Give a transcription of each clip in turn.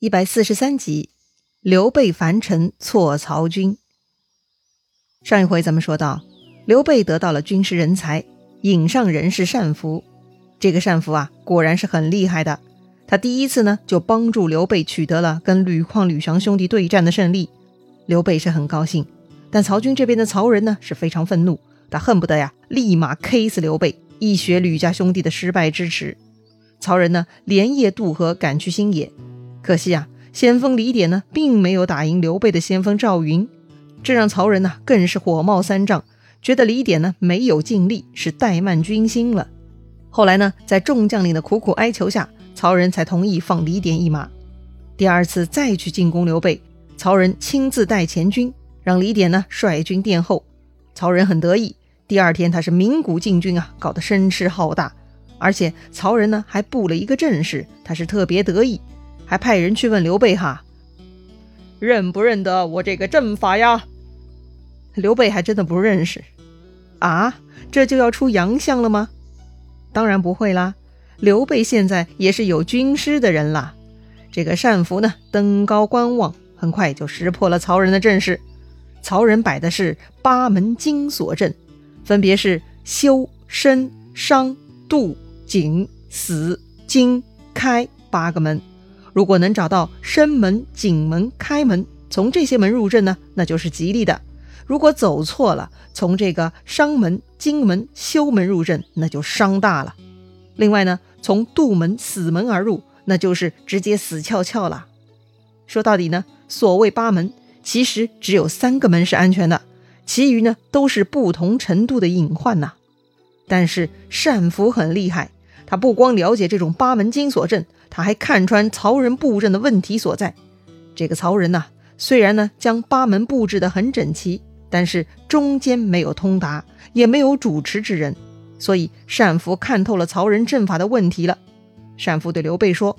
一百四十三集，刘备樊城挫曹军。上一回咱们说到，刘备得到了军事人才，引上人是单福。这个单福啊，果然是很厉害的。他第一次呢，就帮助刘备取得了跟吕旷、吕翔兄弟对战的胜利。刘备是很高兴，但曹军这边的曹仁呢，是非常愤怒，他恨不得呀，立马 K 死刘备，一雪吕家兄弟的失败之耻。曹仁呢，连夜渡河赶去新野。可惜啊，先锋李典呢，并没有打赢刘备的先锋赵云，这让曹仁呢更是火冒三丈，觉得李典呢没有尽力，是怠慢军心了。后来呢，在众将领的苦苦哀求下，曹仁才同意放李典一马。第二次再去进攻刘备，曹仁亲自带前军，让李典呢率军殿后。曹仁很得意，第二天他是鸣鼓进军啊，搞得声势浩大，而且曹仁呢还布了一个阵势，他是特别得意。还派人去问刘备哈，认不认得我这个阵法呀？刘备还真的不认识啊！这就要出洋相了吗？当然不会啦！刘备现在也是有军师的人啦。这个单福呢，登高观望，很快就识破了曹仁的阵势。曹仁摆的是八门金锁阵，分别是修、身、伤、杜、景、死、金、开八个门。如果能找到生门、景门、开门，从这些门入阵呢，那就是吉利的；如果走错了，从这个伤门、金门、休门入阵，那就伤大了。另外呢，从杜门、死门而入，那就是直接死翘翘了。说到底呢，所谓八门，其实只有三个门是安全的，其余呢都是不同程度的隐患呐。但是善福很厉害，他不光了解这种八门金锁阵。他还看穿曹仁布阵的问题所在。这个曹仁呐，虽然呢将八门布置得很整齐，但是中间没有通达，也没有主持之人。所以单福看透了曹仁阵法的问题了。单福对刘备说：“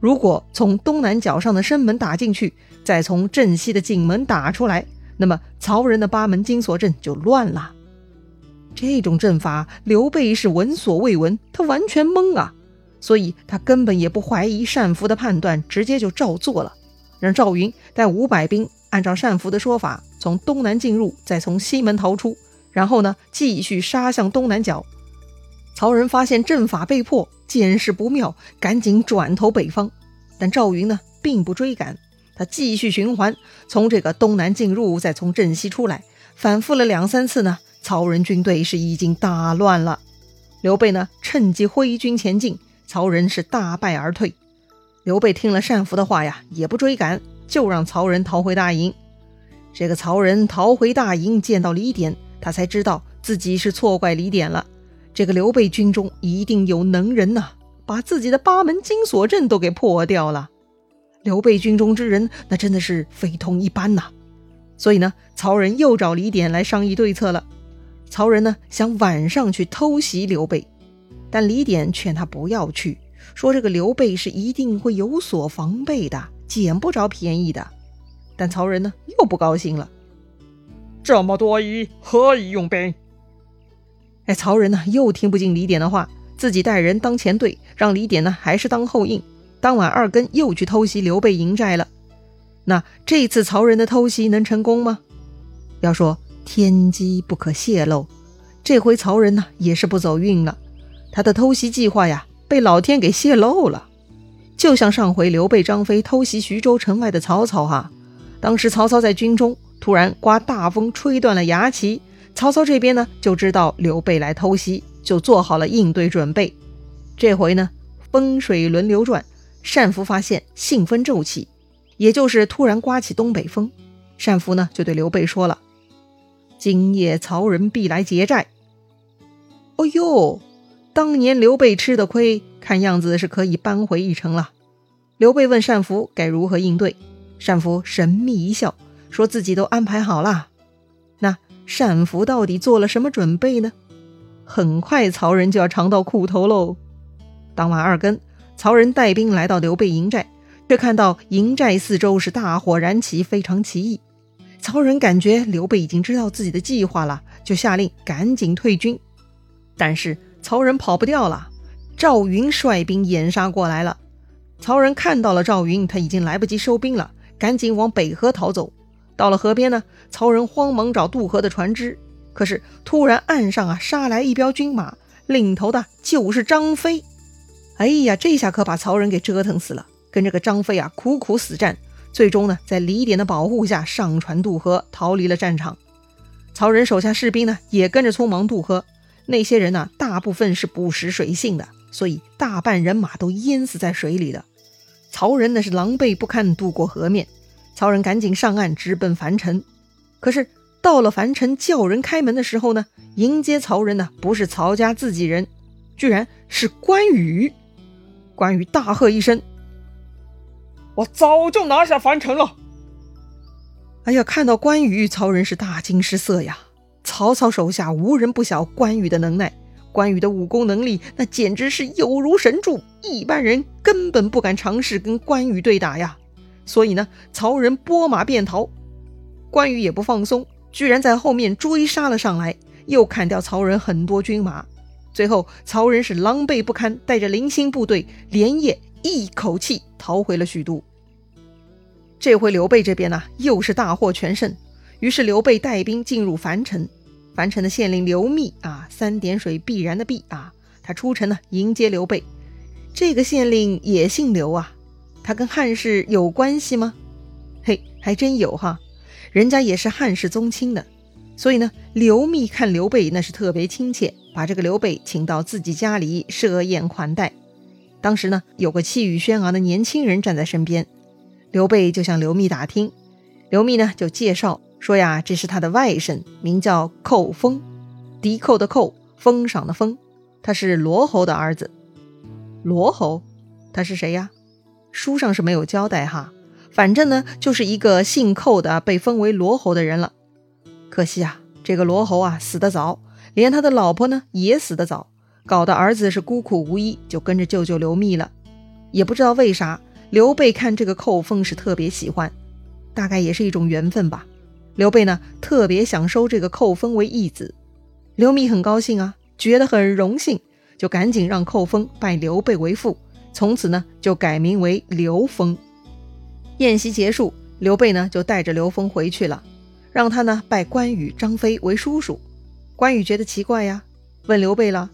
如果从东南角上的生门打进去，再从正西的景门打出来，那么曹仁的八门金锁阵就乱了。这种阵法，刘备是闻所未闻，他完全懵啊。”所以他根本也不怀疑单福的判断，直接就照做了，让赵云带五百兵，按照单福的说法，从东南进入，再从西门逃出，然后呢，继续杀向东南角。曹仁发现阵法被破，见势不妙，赶紧转投北方。但赵云呢，并不追赶，他继续循环，从这个东南进入，再从镇西出来，反复了两三次呢，曹仁军队是已经大乱了。刘备呢，趁机挥军前进。曹仁是大败而退，刘备听了单福的话呀，也不追赶，就让曹仁逃回大营。这个曹仁逃回大营，见到李典，他才知道自己是错怪李典了。这个刘备军中一定有能人呐，把自己的八门金锁阵都给破掉了。刘备军中之人，那真的是非同一般呐。所以呢，曹仁又找李典来商议对策了。曹仁呢，想晚上去偷袭刘备。但李典劝他不要去，说这个刘备是一定会有所防备的，捡不着便宜的。但曹仁呢又不高兴了，这么多鱼何以用兵？哎，曹仁呢又听不进李典的话，自己带人当前队，让李典呢还是当后应。当晚二更又去偷袭刘备营寨了。那这次曹仁的偷袭能成功吗？要说天机不可泄露，这回曹仁呢也是不走运了。他的偷袭计划呀，被老天给泄露了，就像上回刘备、张飞偷袭徐州城外的曹操哈。当时曹操在军中，突然刮大风，吹断了牙旗。曹操这边呢，就知道刘备来偷袭，就做好了应对准备。这回呢，风水轮流转，单福发现信风骤起，也就是突然刮起东北风。单福呢，就对刘备说了：“今夜曹仁必来劫寨。”哦呦！当年刘备吃的亏，看样子是可以扳回一城了。刘备问单福该如何应对，单福神秘一笑，说自己都安排好了。那单福到底做了什么准备呢？很快曹仁就要尝到苦头喽。当晚二更，曹仁带兵来到刘备营寨，却看到营寨四周是大火燃起，非常奇异。曹仁感觉刘备已经知道自己的计划了，就下令赶紧退军。但是。曹仁跑不掉了，赵云率兵掩杀过来了。曹仁看到了赵云，他已经来不及收兵了，赶紧往北河逃走。到了河边呢，曹仁慌忙找渡河的船只，可是突然岸上啊杀来一彪军马，领头的就是张飞。哎呀，这下可把曹仁给折腾死了，跟这个张飞啊苦苦死战，最终呢在李典的保护下上船渡河，逃离了战场。曹仁手下士兵呢也跟着匆忙渡河，那些人呢大部分是不识水性的，所以大半人马都淹死在水里了。曹仁那是狼狈不堪渡过河面。曹仁赶紧上岸，直奔樊城。可是到了樊城，叫人开门的时候呢，迎接曹仁的不是曹家自己人，居然是关羽。关羽大喝一声：“我早就拿下樊城了！”哎呀，看到关羽，曹仁是大惊失色呀。曹操手下无人不晓关羽的能耐，关羽的武功能力那简直是有如神助，一般人根本不敢尝试跟关羽对打呀。所以呢，曹仁拨马便逃，关羽也不放松，居然在后面追杀了上来，又砍掉曹仁很多军马。最后，曹仁是狼狈不堪，带着零星部队连夜一口气逃回了许都。这回刘备这边呢，又是大获全胜。于是刘备带兵进入樊城，樊城的县令刘密啊，三点水必然的必啊，他出城呢迎接刘备。这个县令也姓刘啊。他跟汉室有关系吗？嘿，还真有哈，人家也是汉室宗亲的。所以呢，刘密看刘备那是特别亲切，把这个刘备请到自己家里设宴款待。当时呢，有个气宇轩昂的年轻人站在身边，刘备就向刘密打听，刘密呢就介绍说呀，这是他的外甥，名叫寇封，敌寇的寇，封赏的封，他是罗侯的儿子。罗侯，他是谁呀？书上是没有交代哈，反正呢就是一个姓寇的被封为罗侯的人了。可惜啊，这个罗侯啊死得早，连他的老婆呢也死得早，搞得儿子是孤苦无依，就跟着舅舅刘密了。也不知道为啥，刘备看这个寇封是特别喜欢，大概也是一种缘分吧。刘备呢特别想收这个寇封为义子，刘密很高兴啊，觉得很荣幸，就赶紧让寇封拜刘备为父。从此呢，就改名为刘封。宴席结束，刘备呢就带着刘封回去了，让他呢拜关羽、张飞为叔叔。关羽觉得奇怪呀，问刘备了：“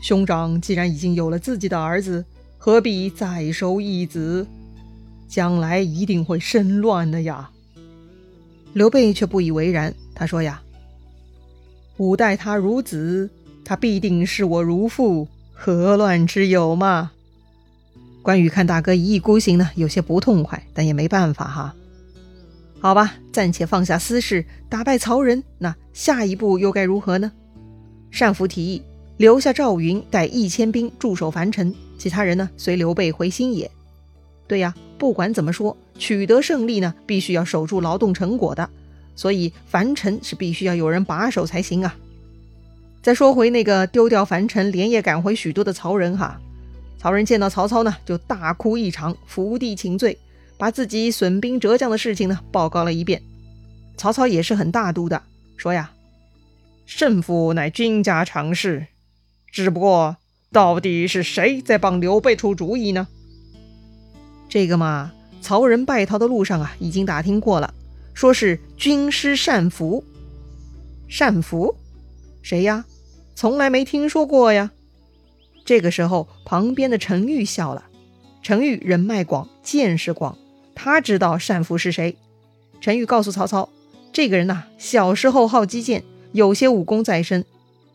兄长既然已经有了自己的儿子，何必再收义子？将来一定会生乱的呀。”刘备却不以为然，他说：“呀，吾待他如子，他必定视我如父，何乱之有嘛？”关羽看大哥一意孤行呢，有些不痛快，但也没办法哈。好吧，暂且放下私事，打败曹仁，那下一步又该如何呢？单福提议留下赵云带一千兵驻守樊城，其他人呢随刘备回新野。对呀，不管怎么说，取得胜利呢，必须要守住劳动成果的，所以樊城是必须要有人把守才行啊。再说回那个丢掉樊城，连夜赶回许都的曹仁哈。曹仁见到曹操呢，就大哭一场，伏地请罪，把自己损兵折将的事情呢报告了一遍。曹操也是很大度的，说呀：“胜负乃君家常事，只不过到底是谁在帮刘备出主意呢？”这个嘛，曹仁败逃的路上啊，已经打听过了，说是军师单福。单福，谁呀？从来没听说过呀。这个时候，旁边的陈玉笑了。陈玉人脉广，见识广，他知道单福是谁。陈玉告诉曹操：“这个人呐，小时候好击剑，有些武功在身，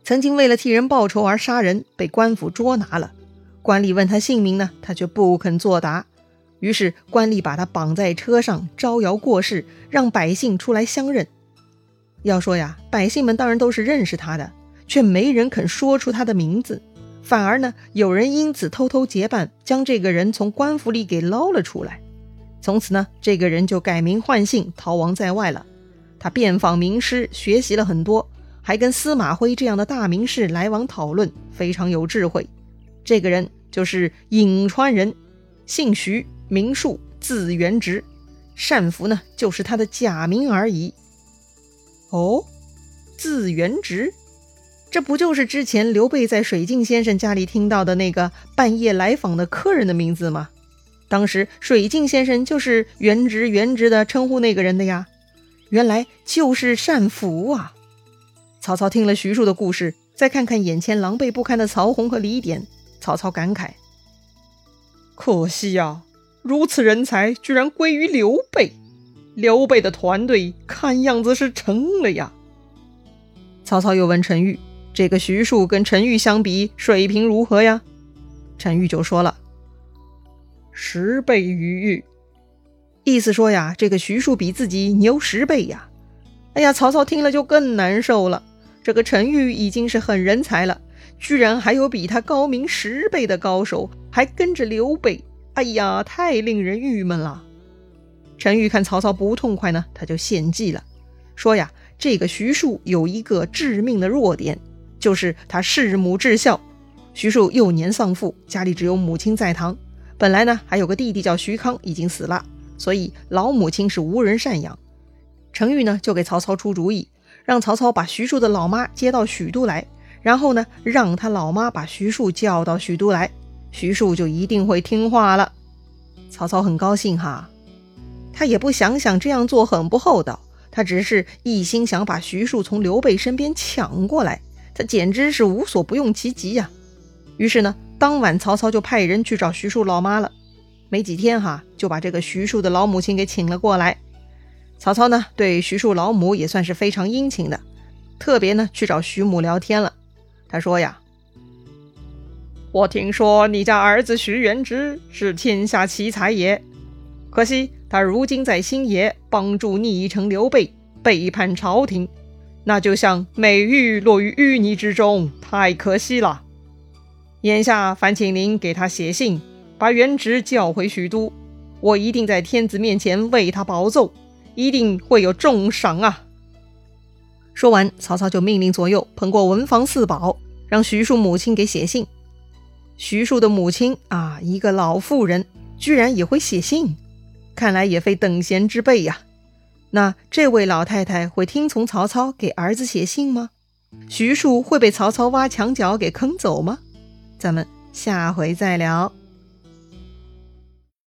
曾经为了替人报仇而杀人，被官府捉拿了。官吏问他姓名呢，他却不肯作答。于是官吏把他绑在车上，招摇过市，让百姓出来相认。要说呀，百姓们当然都是认识他的，却没人肯说出他的名字。”反而呢，有人因此偷偷结伴，将这个人从官府里给捞了出来。从此呢，这个人就改名换姓，逃亡在外了。他遍访名师，学习了很多，还跟司马徽这样的大名士来往讨论，非常有智慧。这个人就是颍川人，姓徐，名树，字元直。单福呢，就是他的假名而已。哦，字元直。这不就是之前刘备在水镜先生家里听到的那个半夜来访的客人的名字吗？当时水镜先生就是原直原直的称呼那个人的呀。原来就是单福啊！曹操听了徐庶的故事，再看看眼前狼狈不堪的曹洪和李典，曹操感慨：可惜呀，如此人才居然归于刘备。刘备的团队看样子是成了呀。曹操又问陈玉：“这个徐庶跟陈玉相比，水平如何呀？”陈玉就说了：“十倍于玉。”意思说呀，这个徐庶比自己牛十倍呀！哎呀，曹操听了就更难受了。这个陈玉已经是很人才了，居然还有比他高明十倍的高手，还跟着刘备。哎呀，太令人郁闷了。陈玉看曹操不痛快呢，他就献计了，说呀，这个徐庶有一个致命的弱点，就是他弑母至孝。徐庶幼年丧父，家里只有母亲在堂，本来呢还有个弟弟叫徐康，已经死了。所以老母亲是无人赡养，程昱呢就给曹操出主意，让曹操把徐庶的老妈接到许都来，然后呢让他老妈把徐庶叫到许都来，徐庶就一定会听话了。曹操很高兴哈，他也不想想这样做很不厚道，他只是一心想把徐庶从刘备身边抢过来，他简直是无所不用其极呀。于是呢，当晚曹操就派人去找徐庶老妈了。没几天哈，就把这个徐庶的老母亲给请了过来。曹操呢，对徐庶老母也算是非常殷勤的，特别呢去找徐母聊天了。他说呀：“我听说你家儿子徐元直是天下奇才也，可惜他如今在新野帮助逆臣刘备背叛朝廷，那就像美玉落于淤泥之中，太可惜了。眼下烦请您给他写信。”把元直叫回许都，我一定在天子面前为他保奏，一定会有重赏啊！说完，曹操就命令左右捧过文房四宝，让徐庶母亲给写信。徐庶的母亲啊，一个老妇人，居然也会写信，看来也非等闲之辈呀。那这位老太太会听从曹操给儿子写信吗？徐庶会被曹操挖墙脚给坑走吗？咱们下回再聊。